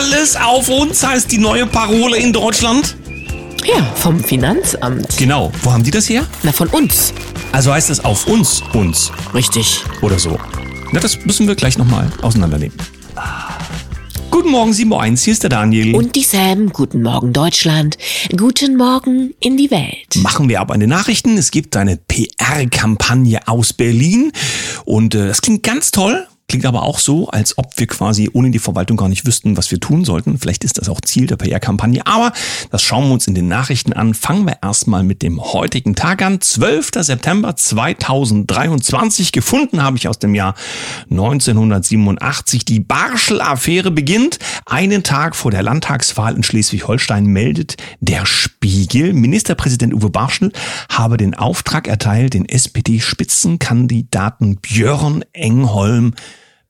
Alles auf uns heißt die neue Parole in Deutschland. Ja, vom Finanzamt. Genau. Wo haben die das her? Na, von uns. Also heißt es auf uns, uns Richtig. oder so. Na, das müssen wir gleich nochmal auseinandernehmen. Guten Morgen, 7.01 Uhr, hier ist der Daniel. Und dieselben. Guten Morgen, Deutschland. Guten Morgen in die Welt. Machen wir aber an den Nachrichten. Es gibt eine PR-Kampagne aus Berlin und äh, das klingt ganz toll. Klingt aber auch so, als ob wir quasi ohne die Verwaltung gar nicht wüssten, was wir tun sollten. Vielleicht ist das auch Ziel der PR-Kampagne, aber das schauen wir uns in den Nachrichten an. Fangen wir erstmal mit dem heutigen Tag an. 12. September 2023. Gefunden habe ich aus dem Jahr 1987. Die Barschel-Affäre beginnt. Einen Tag vor der Landtagswahl in Schleswig-Holstein meldet der Spiegel. Ministerpräsident Uwe Barschel habe den Auftrag erteilt, den SPD-Spitzenkandidaten Björn Engholm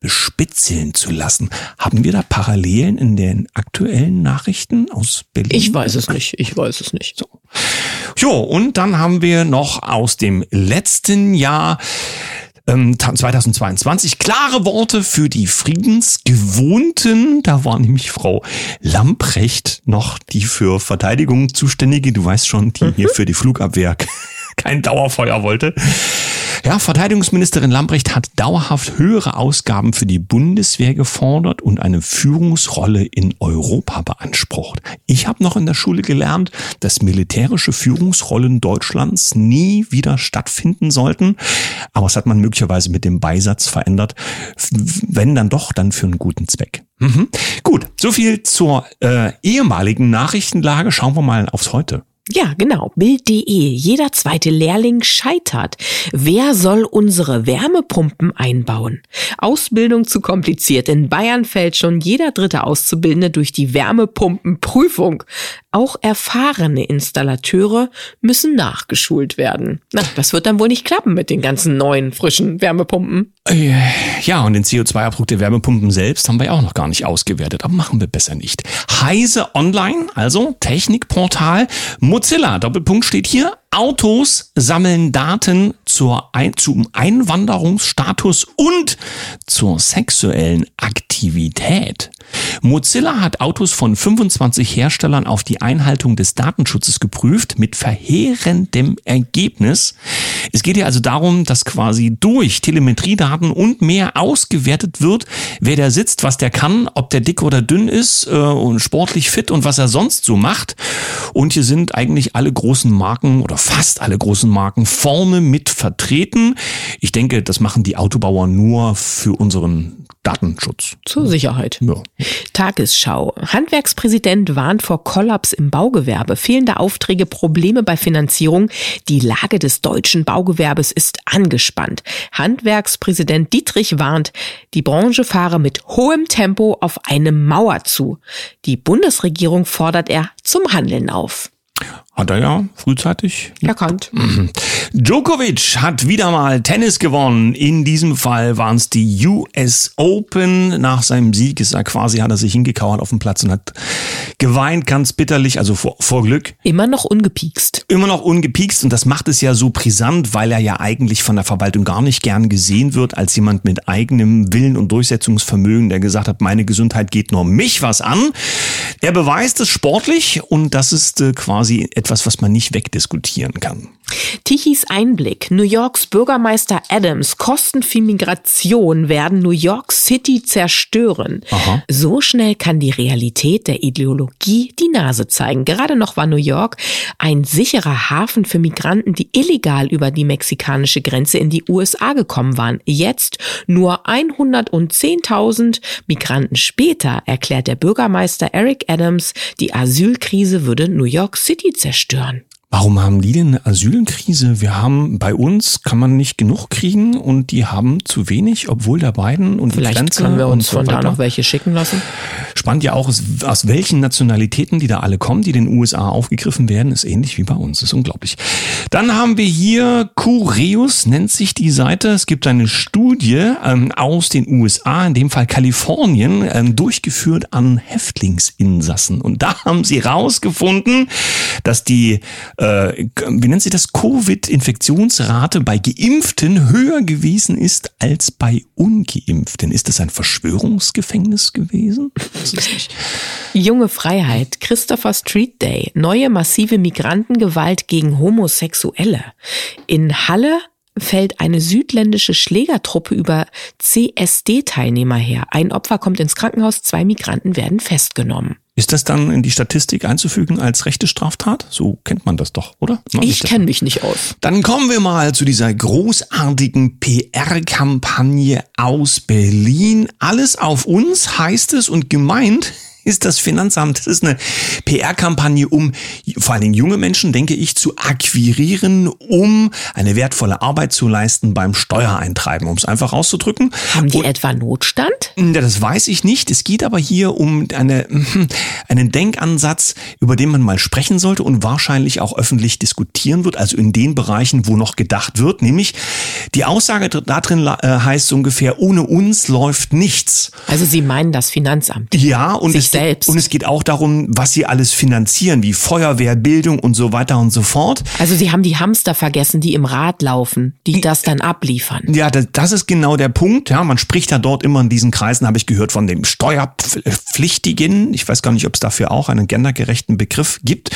bespitzeln zu lassen. Haben wir da Parallelen in den aktuellen Nachrichten aus Berlin? Ich weiß es nicht. Ich weiß es nicht. So. Jo, und dann haben wir noch aus dem letzten Jahr ähm, 2022 klare Worte für die Friedensgewohnten. Da war nämlich Frau Lamprecht noch die für Verteidigung zuständige. Du weißt schon, die hier für die Flugabwehr kein Dauerfeuer wollte. Ja, Verteidigungsministerin Lambrecht hat dauerhaft höhere Ausgaben für die Bundeswehr gefordert und eine Führungsrolle in Europa beansprucht. Ich habe noch in der Schule gelernt, dass militärische Führungsrollen Deutschlands nie wieder stattfinden sollten. Aber das hat man möglicherweise mit dem Beisatz verändert. Wenn dann doch, dann für einen guten Zweck. Mhm. Gut, so viel zur äh, ehemaligen Nachrichtenlage. Schauen wir mal aufs Heute. Ja, genau. Bild.de. Jeder zweite Lehrling scheitert. Wer soll unsere Wärmepumpen einbauen? Ausbildung zu kompliziert. In Bayern fällt schon jeder dritte Auszubildende durch die Wärmepumpenprüfung. Auch erfahrene Installateure müssen nachgeschult werden. Na, das wird dann wohl nicht klappen mit den ganzen neuen, frischen Wärmepumpen. Äh, Ja, und den CO2-Abdruck der Wärmepumpen selbst haben wir ja auch noch gar nicht ausgewertet, aber machen wir besser nicht. Heise Online, also Technikportal, Mozilla, Doppelpunkt steht hier, Autos sammeln Daten zur Ein zum Einwanderungsstatus und zur sexuellen Aktivität. Mozilla hat Autos von 25 Herstellern auf die Einhaltung des Datenschutzes geprüft mit verheerendem Ergebnis. Es geht hier also darum, dass quasi durch Telemetriedaten und mehr ausgewertet wird, wer da sitzt, was der kann, ob der dick oder dünn ist äh, und sportlich fit und was er sonst so macht. Und hier sind eigentlich alle großen Marken oder fast alle großen Marken vorne mit vertreten. Ich denke, das machen die Autobauer nur für unseren Datenschutz. Zur Sicherheit. Ja. Tagesschau. Handwerkspräsident warnt vor Kollaps im Baugewerbe. Fehlende Aufträge, Probleme bei Finanzierung. Die Lage des deutschen Baugewerbes ist angespannt. Handwerkspräsident Dietrich warnt, die Branche fahre mit hohem Tempo auf eine Mauer zu. Die Bundesregierung fordert er zum Handeln auf. Hat er ja frühzeitig Erkannt. Djokovic hat wieder mal Tennis gewonnen. In diesem Fall waren es die US Open. Nach seinem Sieg ist er quasi, hat er sich hingekauert auf dem Platz und hat geweint, ganz bitterlich, also vor, vor Glück. Immer noch ungepiekst. Immer noch ungepiekst und das macht es ja so brisant, weil er ja eigentlich von der Verwaltung gar nicht gern gesehen wird als jemand mit eigenem Willen und Durchsetzungsvermögen, der gesagt hat, meine Gesundheit geht nur mich was an. Er beweist es sportlich und das ist äh, quasi etwas, was man nicht wegdiskutieren kann. Tichys Einblick. New Yorks Bürgermeister Adams. Kosten für Migration werden New York City zerstören. Aha. So schnell kann die Realität der Ideologie die Nase zeigen. Gerade noch war New York ein sicherer Hafen für Migranten, die illegal über die mexikanische Grenze in die USA gekommen waren. Jetzt, nur 110.000 Migranten später, erklärt der Bürgermeister Eric Adams, die Asylkrise würde New York City zerstören. Warum haben die denn eine Asylkrise? Wir haben bei uns kann man nicht genug kriegen und die haben zu wenig, obwohl der Biden und die Vielleicht Grenze können wir uns so von da noch welche schicken lassen. Spannend ja auch, aus, aus welchen Nationalitäten die da alle kommen, die den USA aufgegriffen werden, ist ähnlich wie bei uns. ist unglaublich. Dann haben wir hier Cureus, nennt sich die Seite. Es gibt eine Studie ähm, aus den USA, in dem Fall Kalifornien, ähm, durchgeführt an Häftlingsinsassen. Und da haben sie rausgefunden, dass die äh, wie nennt sich das, Covid-Infektionsrate bei Geimpften höher gewesen ist als bei Ungeimpften. Ist das ein Verschwörungsgefängnis gewesen? Junge Freiheit, Christopher Street Day, neue massive Migrantengewalt gegen Homosexuelle. In Halle fällt eine südländische Schlägertruppe über CSD-Teilnehmer her. Ein Opfer kommt ins Krankenhaus, zwei Migranten werden festgenommen. Ist das dann in die Statistik einzufügen als rechte Straftat? So kennt man das doch, oder? No, ich kenne mich nicht aus. Dann kommen wir mal zu dieser großartigen PR-Kampagne aus Berlin. Alles auf uns heißt es und gemeint ist das Finanzamt. Das ist eine PR-Kampagne, um vor allen Dingen junge Menschen, denke ich, zu akquirieren, um eine wertvolle Arbeit zu leisten beim Steuereintreiben, um es einfach auszudrücken. Haben die Und, etwa Notstand? Ja, das weiß ich nicht. Es geht aber hier um eine, einen Denkansatz, über den man mal sprechen sollte und wahrscheinlich auch öffentlich diskutieren wird, also in den Bereichen, wo noch gedacht wird, nämlich die Aussage da drin äh, heißt ungefähr, ohne uns läuft nichts. Also Sie meinen das Finanzamt? Ja, und Sich selbst. Und es geht auch darum, was sie alles finanzieren, wie Feuerwehr, Bildung und so weiter und so fort. Also sie haben die Hamster vergessen, die im Rad laufen, die das dann abliefern. Ja, das ist genau der Punkt. Ja, man spricht ja dort immer in diesen Kreisen, habe ich gehört, von dem Steuerpflichtigen. Ich weiß gar nicht, ob es dafür auch einen gendergerechten Begriff gibt.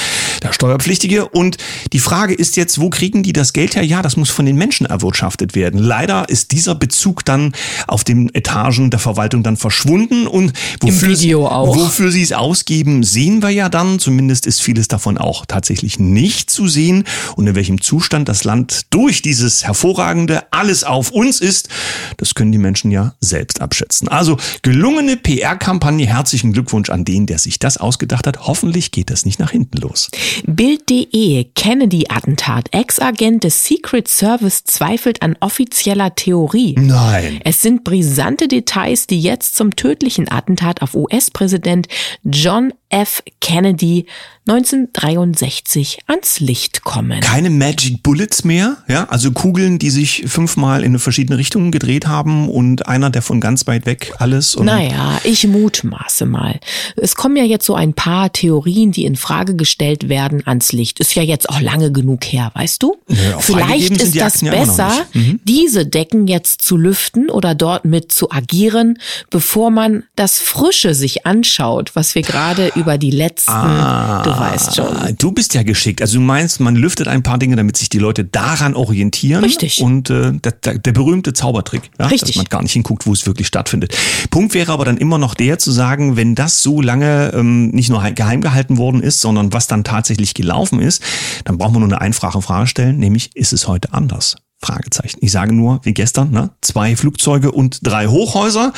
Der Steuerpflichtige. Und die Frage ist jetzt, wo kriegen die das Geld her? Ja, das muss von den Menschen erwirtschaftet werden. Leider ist dieser Bezug dann auf den Etagen der Verwaltung dann verschwunden und wofür auch. Wofür sie es ausgeben, sehen wir ja dann. Zumindest ist vieles davon auch tatsächlich nicht zu sehen. Und in welchem Zustand das Land durch dieses hervorragende Alles auf uns ist, das können die Menschen ja selbst abschätzen. Also gelungene PR-Kampagne. Herzlichen Glückwunsch an den, der sich das ausgedacht hat. Hoffentlich geht das nicht nach hinten los. Bild.de Kennedy-Attentat. Ex-Agent des Secret Service zweifelt an offizieller Theorie. Nein. Es sind brisante Details, die jetzt zum tödlichen Attentat auf US-Präsident Präsident John F. Kennedy 1963 ans Licht kommen. Keine Magic Bullets mehr, ja, also Kugeln, die sich fünfmal in verschiedene Richtungen gedreht haben und einer, der von ganz weit weg alles. Und naja, ich mutmaße mal. Es kommen ja jetzt so ein paar Theorien, die in Frage gestellt werden, ans Licht. Ist ja jetzt auch lange genug her, weißt du? Ja, Vielleicht ist das besser, mhm. diese Decken jetzt zu lüften oder dort mit zu agieren, bevor man das Frische sich anschaut, was wir gerade über die letzten ah weißt schon. Du bist ja geschickt. Also du meinst, man lüftet ein paar Dinge, damit sich die Leute daran orientieren. Richtig. Und äh, der, der, der berühmte Zaubertrick, ja? Richtig. dass man gar nicht hinguckt, wo es wirklich stattfindet. Punkt wäre aber dann immer noch der zu sagen, wenn das so lange ähm, nicht nur geheim gehalten worden ist, sondern was dann tatsächlich gelaufen ist, dann braucht man nur eine einfache Frage stellen, nämlich ist es heute anders? Fragezeichen. Ich sage nur, wie gestern, ne? zwei Flugzeuge und drei Hochhäuser.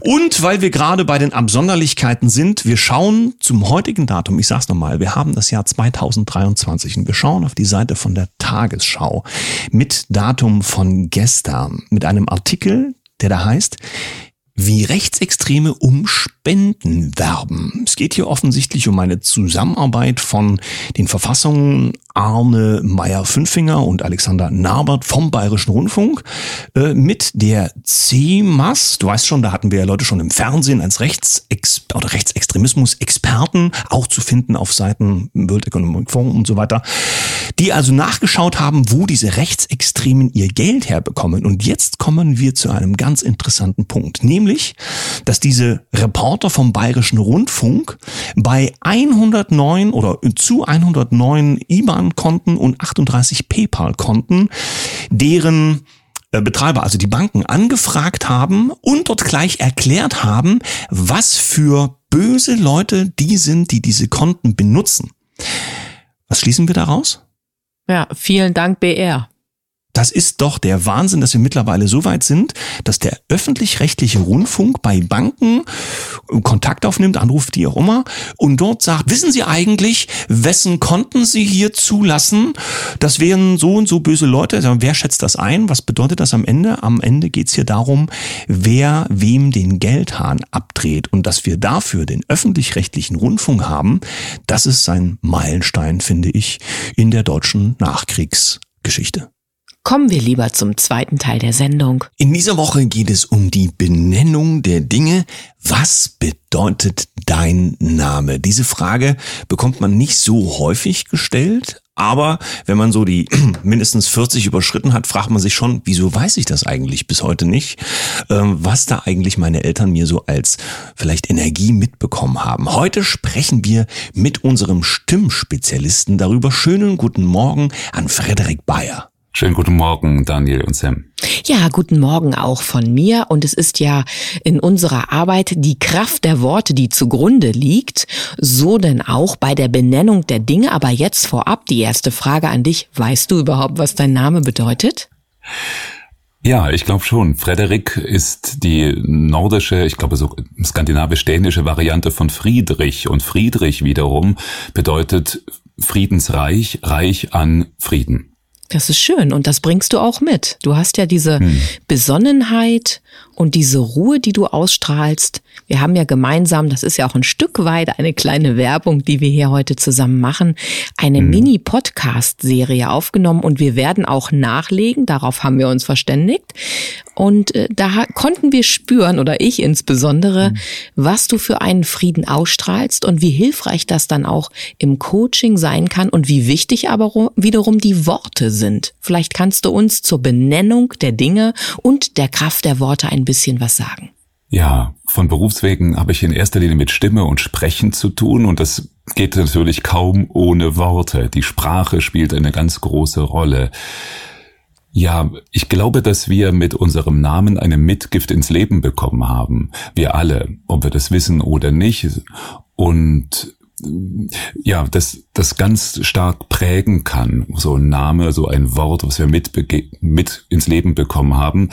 Und weil wir gerade bei den Absonderlichkeiten sind, wir schauen zum heutigen Datum, ich sag's nochmal, wir haben das Jahr 2023 und wir schauen auf die Seite von der Tagesschau mit Datum von gestern, mit einem Artikel, der da heißt, wie Rechtsextreme um Spenden werben. Es geht hier offensichtlich um eine Zusammenarbeit von den Verfassungen Arne Meyer-Fünfinger und Alexander Narbert vom Bayerischen Rundfunk äh, mit der CMAS. Du weißt schon, da hatten wir ja Leute schon im Fernsehen als Rechtsex oder Rechtsextremismus-Experten, auch zu finden auf Seiten World Economic Forum und so weiter, die also nachgeschaut haben, wo diese Rechtsextremen ihr Geld herbekommen. Und jetzt kommen wir zu einem ganz interessanten Punkt, nämlich, dass diese Reporter vom Bayerischen Rundfunk bei 109 oder zu 109 IBAN Konten und 38 PayPal-Konten, deren äh, Betreiber, also die Banken, angefragt haben und dort gleich erklärt haben, was für böse Leute die sind, die diese Konten benutzen. Was schließen wir daraus? Ja, vielen Dank BR. Das ist doch der Wahnsinn, dass wir mittlerweile so weit sind, dass der öffentlich-rechtliche Rundfunk bei Banken Kontakt aufnimmt, anruft, die auch immer, und dort sagt, wissen Sie eigentlich, wessen Konten Sie hier zulassen? Das wären so und so böse Leute. Wer schätzt das ein? Was bedeutet das am Ende? Am Ende geht's hier darum, wer wem den Geldhahn abdreht. Und dass wir dafür den öffentlich-rechtlichen Rundfunk haben, das ist ein Meilenstein, finde ich, in der deutschen Nachkriegsgeschichte. Kommen wir lieber zum zweiten Teil der Sendung. In dieser Woche geht es um die Benennung der Dinge. Was bedeutet dein Name? Diese Frage bekommt man nicht so häufig gestellt, aber wenn man so die mindestens 40 überschritten hat, fragt man sich schon, wieso weiß ich das eigentlich bis heute nicht, ähm, was da eigentlich meine Eltern mir so als vielleicht Energie mitbekommen haben. Heute sprechen wir mit unserem Stimmspezialisten darüber. Schönen guten Morgen an Frederik Bayer. Schönen guten Morgen, Daniel und Sam. Ja, guten Morgen auch von mir. Und es ist ja in unserer Arbeit die Kraft der Worte, die zugrunde liegt. So denn auch bei der Benennung der Dinge. Aber jetzt vorab die erste Frage an dich. Weißt du überhaupt, was dein Name bedeutet? Ja, ich glaube schon. Frederik ist die nordische, ich glaube so skandinavisch-dänische Variante von Friedrich. Und Friedrich wiederum bedeutet Friedensreich, reich an Frieden. Das ist schön und das bringst du auch mit. Du hast ja diese hm. Besonnenheit und diese Ruhe, die du ausstrahlst. Wir haben ja gemeinsam, das ist ja auch ein Stück weit eine kleine Werbung, die wir hier heute zusammen machen, eine hm. Mini-Podcast-Serie aufgenommen und wir werden auch nachlegen. Darauf haben wir uns verständigt. Und äh, da konnten wir spüren, oder ich insbesondere, mhm. was du für einen Frieden ausstrahlst und wie hilfreich das dann auch im Coaching sein kann und wie wichtig aber wiederum die Worte sind. Vielleicht kannst du uns zur Benennung der Dinge und der Kraft der Worte ein bisschen was sagen. Ja, von Berufswegen habe ich in erster Linie mit Stimme und Sprechen zu tun und das geht natürlich kaum ohne Worte. Die Sprache spielt eine ganz große Rolle. Ja, ich glaube, dass wir mit unserem Namen eine Mitgift ins Leben bekommen haben. Wir alle, ob wir das wissen oder nicht. Und ja, das, das ganz stark prägen kann. So ein Name, so ein Wort, was wir mit, mit ins Leben bekommen haben.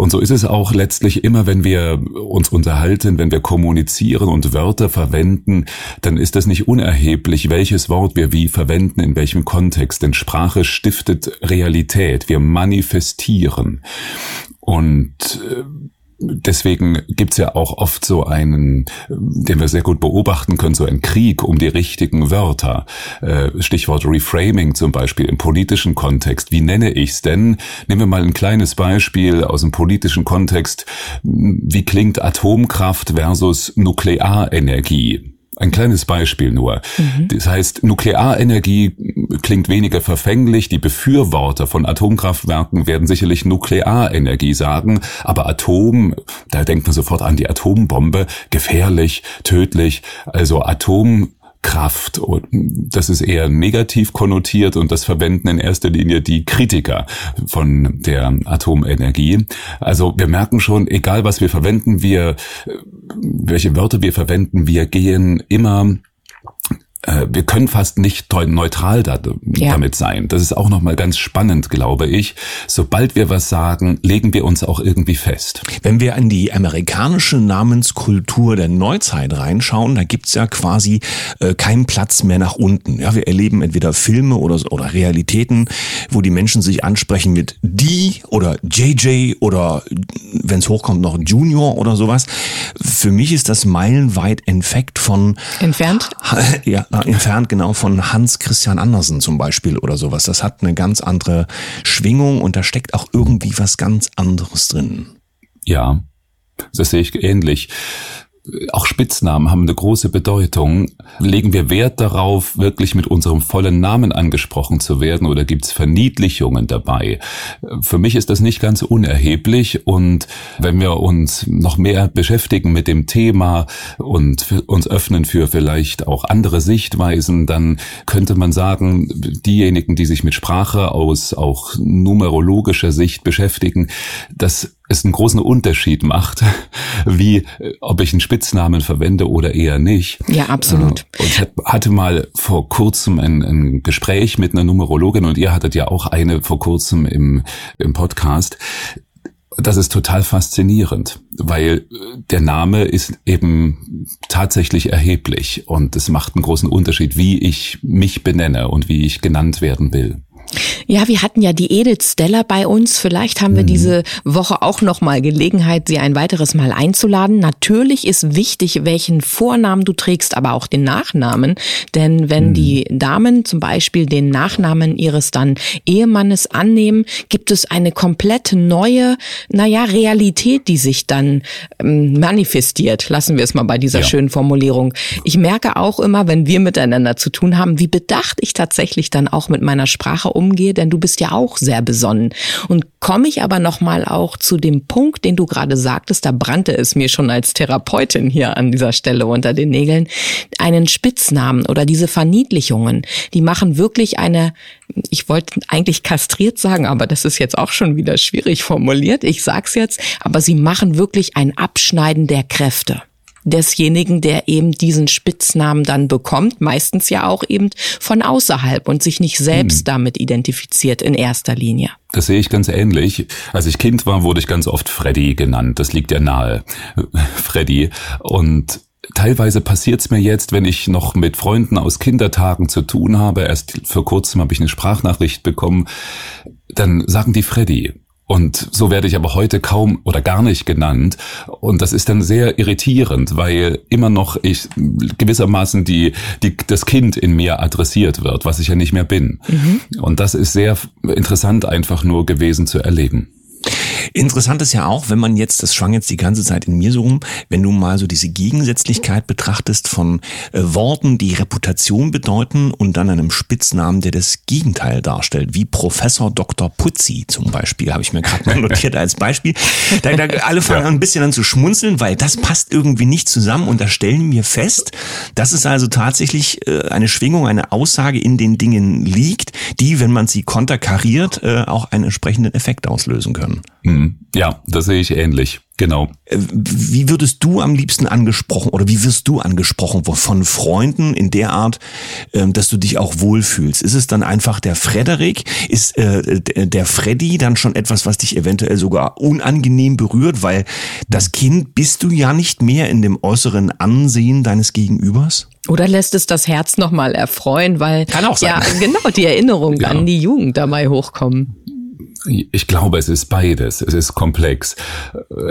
Und so ist es auch letztlich immer, wenn wir uns unterhalten, wenn wir kommunizieren und Wörter verwenden, dann ist das nicht unerheblich, welches Wort wir wie verwenden, in welchem Kontext. Denn Sprache stiftet Realität. Wir manifestieren. Und äh, deswegen gibt's ja auch oft so einen, den wir sehr gut beobachten können, so einen Krieg um die richtigen Wörter. Äh, Stichwort Reframing zum Beispiel im politischen Kontext. Wie nenne ich's denn? Nehmen wir mal ein kleines Beispiel aus dem politischen Kontext. Wie klingt Atomkraft versus Nuklearenergie? Ein kleines Beispiel nur. Mhm. Das heißt, Nuklearenergie klingt weniger verfänglich. Die Befürworter von Atomkraftwerken werden sicherlich Nuklearenergie sagen. Aber Atom, da denkt man sofort an die Atombombe. Gefährlich, tödlich. Also Atom Kraft. Und das ist eher negativ konnotiert und das verwenden in erster Linie die Kritiker von der Atomenergie. Also wir merken schon, egal was wir verwenden, wir, welche Wörter wir verwenden, wir gehen immer wir können fast nicht neutral da, ja. damit sein. Das ist auch nochmal ganz spannend, glaube ich. Sobald wir was sagen, legen wir uns auch irgendwie fest. Wenn wir in die amerikanische Namenskultur der Neuzeit reinschauen, da gibt's ja quasi äh, keinen Platz mehr nach unten. Ja, wir erleben entweder Filme oder, oder Realitäten, wo die Menschen sich ansprechen mit die oder JJ oder wenn es hochkommt noch Junior oder sowas. Für mich ist das meilenweit entfeckt von entfernt. Ja, entfernt genau von Hans Christian Andersen zum Beispiel oder sowas. Das hat eine ganz andere Schwingung und da steckt auch irgendwie was ganz anderes drin. Ja, das sehe ich ähnlich auch Spitznamen haben eine große Bedeutung. Legen wir Wert darauf, wirklich mit unserem vollen Namen angesprochen zu werden oder gibt es Verniedlichungen dabei? Für mich ist das nicht ganz unerheblich und wenn wir uns noch mehr beschäftigen mit dem Thema und uns öffnen für vielleicht auch andere Sichtweisen, dann könnte man sagen, diejenigen, die sich mit Sprache aus auch numerologischer Sicht beschäftigen, dass es einen großen Unterschied macht, wie ob ich einen Spitznamen verwende oder eher nicht. Ja, absolut. Äh, und ich hatte mal vor kurzem ein, ein Gespräch mit einer Numerologin und ihr hattet ja auch eine vor kurzem im, im Podcast. Das ist total faszinierend, weil der Name ist eben tatsächlich erheblich und es macht einen großen Unterschied, wie ich mich benenne und wie ich genannt werden will. Ja, wir hatten ja die Edith Steller bei uns. Vielleicht haben wir mhm. diese Woche auch noch mal Gelegenheit, sie ein weiteres Mal einzuladen. Natürlich ist wichtig, welchen Vornamen du trägst, aber auch den Nachnamen. Denn wenn mhm. die Damen zum Beispiel den Nachnamen ihres dann Ehemannes annehmen, gibt es eine komplett neue, naja, Realität, die sich dann ähm, manifestiert. Lassen wir es mal bei dieser ja. schönen Formulierung. Ich merke auch immer, wenn wir miteinander zu tun haben, wie bedacht ich tatsächlich dann auch mit meiner Sprache umgehe, denn du bist ja auch sehr besonnen. Und komme ich aber nochmal auch zu dem Punkt, den du gerade sagtest, da brannte es mir schon als Therapeutin hier an dieser Stelle unter den Nägeln, einen Spitznamen oder diese Verniedlichungen, die machen wirklich eine, ich wollte eigentlich kastriert sagen, aber das ist jetzt auch schon wieder schwierig formuliert, ich sag's jetzt, aber sie machen wirklich ein Abschneiden der Kräfte desjenigen, der eben diesen Spitznamen dann bekommt, meistens ja auch eben von außerhalb und sich nicht selbst hm. damit identifiziert in erster Linie. Das sehe ich ganz ähnlich. Als ich Kind war, wurde ich ganz oft Freddy genannt. Das liegt ja nahe. Freddy. Und teilweise passiert es mir jetzt, wenn ich noch mit Freunden aus Kindertagen zu tun habe. Erst vor kurzem habe ich eine Sprachnachricht bekommen. Dann sagen die Freddy. Und so werde ich aber heute kaum oder gar nicht genannt. Und das ist dann sehr irritierend, weil immer noch ich gewissermaßen die, die, das Kind in mir adressiert wird, was ich ja nicht mehr bin. Mhm. Und das ist sehr interessant einfach nur gewesen zu erleben. Interessant ist ja auch, wenn man jetzt, das schwang jetzt die ganze Zeit in mir so rum, wenn du mal so diese Gegensätzlichkeit betrachtest von äh, Worten, die Reputation bedeuten und dann einem Spitznamen, der das Gegenteil darstellt, wie Professor Dr. Putzi zum Beispiel, habe ich mir gerade mal notiert als Beispiel. Da, da alle fangen ja. ein bisschen an zu schmunzeln, weil das passt irgendwie nicht zusammen und da stellen wir fest, dass es also tatsächlich äh, eine Schwingung, eine Aussage in den Dingen liegt, die, wenn man sie konterkariert, äh, auch einen entsprechenden Effekt auslösen können. Mhm. Ja, das sehe ich ähnlich. Genau. Äh, wie würdest du am liebsten angesprochen oder wie wirst du angesprochen von Freunden in der Art, ähm, dass du dich auch wohlfühlst? Ist es dann einfach der Frederik? Ist äh, der Freddy dann schon etwas, was dich eventuell sogar unangenehm berührt, weil das Kind bist du ja nicht mehr in dem äußeren Ansehen deines Gegenübers? Oder lässt es das Herz nochmal erfreuen, weil Kann auch sein. ja genau die Erinnerungen ja. an die Jugend dabei hochkommen. Ich glaube, es ist beides. Es ist komplex.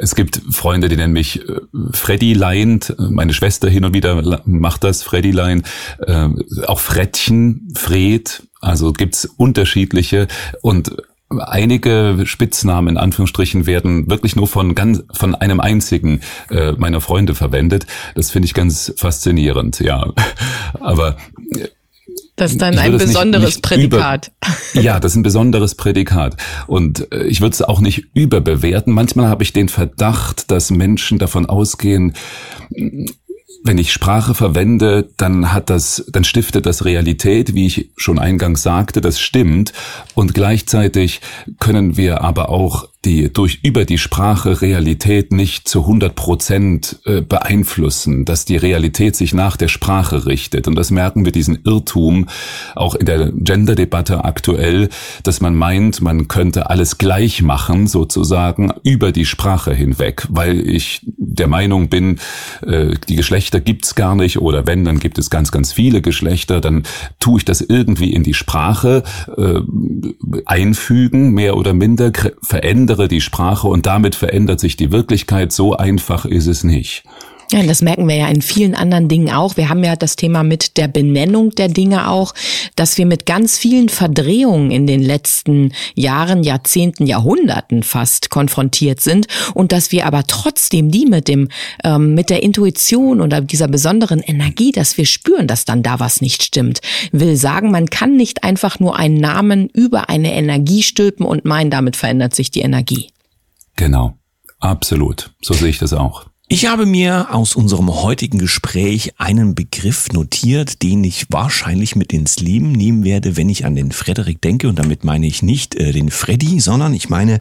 Es gibt Freunde, die nennen mich äh, Freddy Leint. Meine Schwester hin und wieder macht das, Freddy Lein. Ähm, auch Frettchen, Fred. Also gibt's unterschiedliche. Und einige Spitznamen in Anführungsstrichen werden wirklich nur von ganz von einem einzigen äh, meiner Freunde verwendet. Das finde ich ganz faszinierend, ja. Aber das ist dann ein besonderes nicht, nicht Prädikat. Über, ja, das ist ein besonderes Prädikat. Und äh, ich würde es auch nicht überbewerten. Manchmal habe ich den Verdacht, dass Menschen davon ausgehen, wenn ich Sprache verwende, dann hat das, dann stiftet das Realität, wie ich schon eingangs sagte, das stimmt. Und gleichzeitig können wir aber auch die durch über die Sprache Realität nicht zu 100 Prozent äh, beeinflussen, dass die Realität sich nach der Sprache richtet. Und das merken wir diesen Irrtum auch in der Gender-Debatte aktuell, dass man meint, man könnte alles gleich machen, sozusagen über die Sprache hinweg, weil ich der Meinung bin, äh, die Geschlechter gibt's gar nicht oder wenn, dann gibt es ganz, ganz viele Geschlechter, dann tue ich das irgendwie in die Sprache äh, einfügen, mehr oder minder verändern verändere die Sprache und damit verändert sich die Wirklichkeit. So einfach ist es nicht. Ja, das merken wir ja in vielen anderen Dingen auch. Wir haben ja das Thema mit der Benennung der Dinge auch, dass wir mit ganz vielen Verdrehungen in den letzten Jahren, Jahrzehnten, Jahrhunderten fast konfrontiert sind und dass wir aber trotzdem die mit dem, ähm, mit der Intuition oder dieser besonderen Energie, dass wir spüren, dass dann da was nicht stimmt. Will sagen, man kann nicht einfach nur einen Namen über eine Energie stülpen und meinen, damit verändert sich die Energie. Genau. Absolut. So sehe ich das auch. Ich habe mir aus unserem heutigen Gespräch einen Begriff notiert, den ich wahrscheinlich mit ins Leben nehmen werde, wenn ich an den Frederik denke. Und damit meine ich nicht äh, den Freddy, sondern ich meine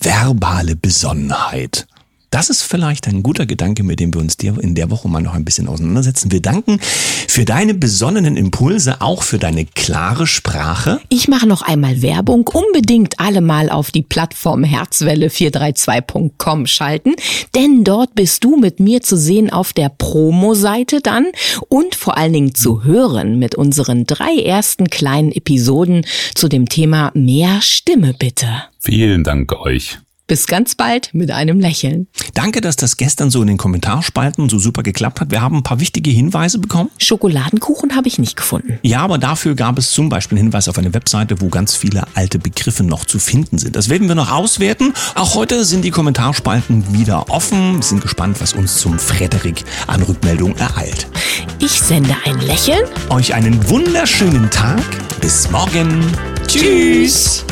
verbale Besonnenheit. Das ist vielleicht ein guter Gedanke, mit dem wir uns in der Woche mal noch ein bisschen auseinandersetzen. Wir danken für deine besonnenen Impulse, auch für deine klare Sprache. Ich mache noch einmal Werbung. Unbedingt alle mal auf die Plattform Herzwelle432.com schalten, denn dort bist du mit mir zu sehen auf der Promo-Seite dann und vor allen Dingen zu hören mit unseren drei ersten kleinen Episoden zu dem Thema Mehr Stimme bitte. Vielen Dank euch. Bis ganz bald mit einem Lächeln. Danke, dass das gestern so in den Kommentarspalten so super geklappt hat. Wir haben ein paar wichtige Hinweise bekommen. Schokoladenkuchen habe ich nicht gefunden. Ja, aber dafür gab es zum Beispiel einen Hinweis auf eine Webseite, wo ganz viele alte Begriffe noch zu finden sind. Das werden wir noch auswerten. Auch heute sind die Kommentarspalten wieder offen. Wir sind gespannt, was uns zum Frederik an Rückmeldung ereilt. Ich sende ein Lächeln. Euch einen wunderschönen Tag. Bis morgen. Tschüss.